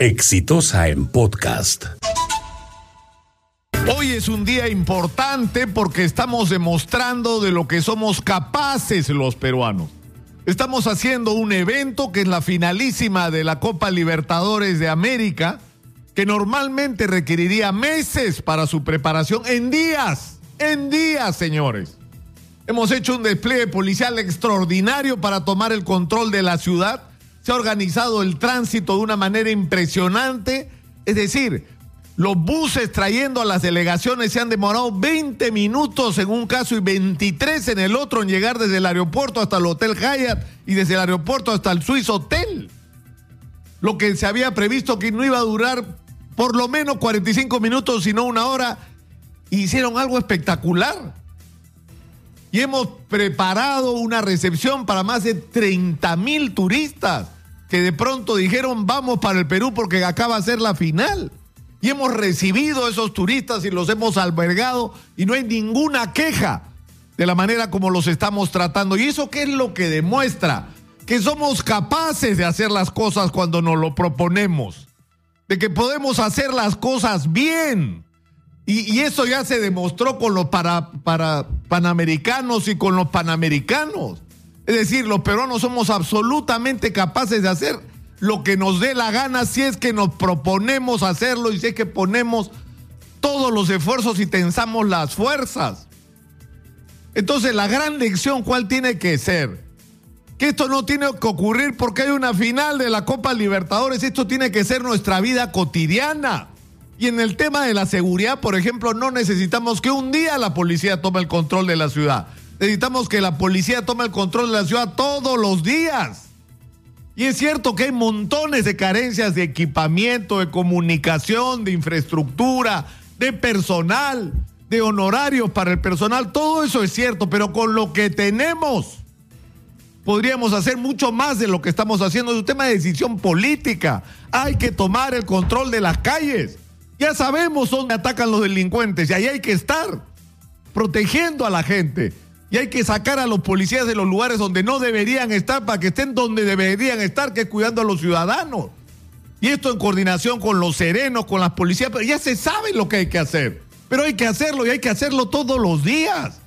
Exitosa en podcast. Hoy es un día importante porque estamos demostrando de lo que somos capaces los peruanos. Estamos haciendo un evento que es la finalísima de la Copa Libertadores de América, que normalmente requeriría meses para su preparación en días, en días, señores. Hemos hecho un despliegue policial extraordinario para tomar el control de la ciudad. Se ha organizado el tránsito de una manera impresionante. Es decir, los buses trayendo a las delegaciones se han demorado 20 minutos en un caso y 23 en el otro en llegar desde el aeropuerto hasta el Hotel Hyatt y desde el aeropuerto hasta el Swiss Hotel. Lo que se había previsto que no iba a durar por lo menos 45 minutos, sino una hora, hicieron algo espectacular. Y hemos preparado una recepción para más de 30 mil turistas que de pronto dijeron vamos para el Perú porque acaba de ser la final. Y hemos recibido a esos turistas y los hemos albergado y no hay ninguna queja de la manera como los estamos tratando. ¿Y eso qué es lo que demuestra? Que somos capaces de hacer las cosas cuando nos lo proponemos. De que podemos hacer las cosas bien. Y, eso ya se demostró con los para, para panamericanos y con los panamericanos. Es decir, los peruanos somos absolutamente capaces de hacer lo que nos dé la gana si es que nos proponemos hacerlo y si es que ponemos todos los esfuerzos y tensamos las fuerzas. Entonces, la gran lección, ¿cuál tiene que ser? Que esto no tiene que ocurrir porque hay una final de la Copa Libertadores, esto tiene que ser nuestra vida cotidiana. Y en el tema de la seguridad, por ejemplo, no necesitamos que un día la policía tome el control de la ciudad. Necesitamos que la policía tome el control de la ciudad todos los días. Y es cierto que hay montones de carencias de equipamiento, de comunicación, de infraestructura, de personal, de honorarios para el personal. Todo eso es cierto, pero con lo que tenemos podríamos hacer mucho más de lo que estamos haciendo. Es un tema de decisión política. Hay que tomar el control de las calles. Ya sabemos dónde atacan los delincuentes y ahí hay que estar protegiendo a la gente. Y hay que sacar a los policías de los lugares donde no deberían estar para que estén donde deberían estar, que es cuidando a los ciudadanos. Y esto en coordinación con los serenos, con las policías, pero ya se sabe lo que hay que hacer. Pero hay que hacerlo y hay que hacerlo todos los días.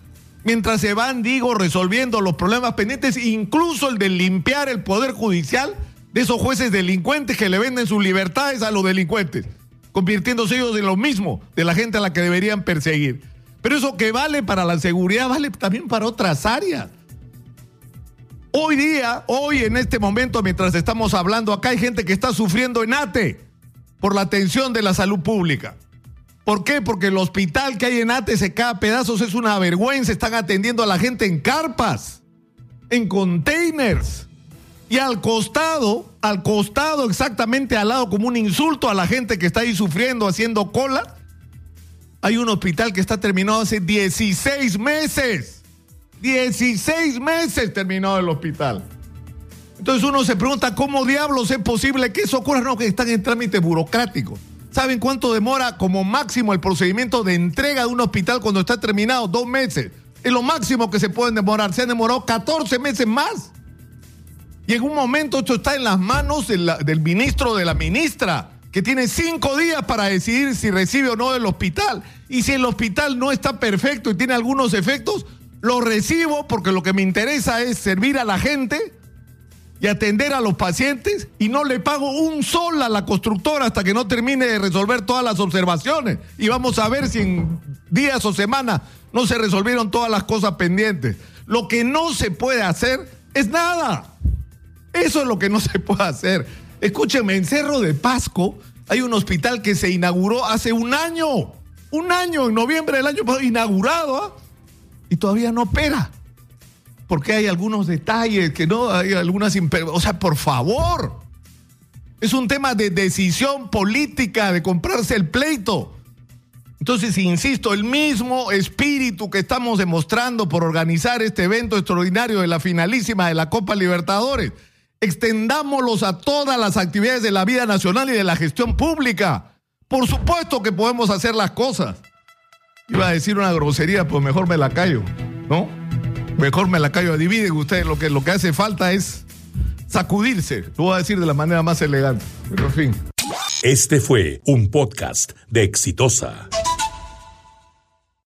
Mientras se van, digo, resolviendo los problemas pendientes, incluso el de limpiar el poder judicial de esos jueces delincuentes que le venden sus libertades a los delincuentes, convirtiéndose ellos en lo mismo de la gente a la que deberían perseguir. Pero eso que vale para la seguridad vale también para otras áreas. Hoy día, hoy en este momento, mientras estamos hablando acá, hay gente que está sufriendo en ATE por la atención de la salud pública. ¿Por qué? Porque el hospital que hay en ATE se cae a pedazos, es una vergüenza. Están atendiendo a la gente en carpas, en containers. Y al costado, al costado, exactamente al lado, como un insulto a la gente que está ahí sufriendo, haciendo cola, hay un hospital que está terminado hace 16 meses. 16 meses terminado el hospital. Entonces uno se pregunta, ¿cómo diablos es posible que eso ocurra? No, que están en trámite burocrático. ¿Saben cuánto demora como máximo el procedimiento de entrega de un hospital cuando está terminado? Dos meses. Es lo máximo que se pueden demorar. Se han demorado 14 meses más. Y en un momento esto está en las manos del ministro de la ministra que tiene cinco días para decidir si recibe o no el hospital. Y si el hospital no está perfecto y tiene algunos efectos, lo recibo porque lo que me interesa es servir a la gente y atender a los pacientes y no le pago un sol a la constructora hasta que no termine de resolver todas las observaciones. Y vamos a ver si en días o semanas no se resolvieron todas las cosas pendientes. Lo que no se puede hacer es nada. Eso es lo que no se puede hacer. Escúcheme, en Cerro de Pasco hay un hospital que se inauguró hace un año. Un año, en noviembre del año pasado, inaugurado. ¿ah? Y todavía no opera. Porque hay algunos detalles que no, hay algunas. O sea, por favor. Es un tema de decisión política, de comprarse el pleito. Entonces, insisto, el mismo espíritu que estamos demostrando por organizar este evento extraordinario de la finalísima de la Copa Libertadores extendámoslos a todas las actividades de la vida nacional y de la gestión pública. Por supuesto que podemos hacer las cosas. Iba a decir una grosería, pues mejor me la callo, ¿no? Mejor me la callo. Adivinen ustedes, lo que, lo que hace falta es sacudirse. Lo voy a decir de la manera más elegante. Pero en fin. Este fue un podcast de Exitosa.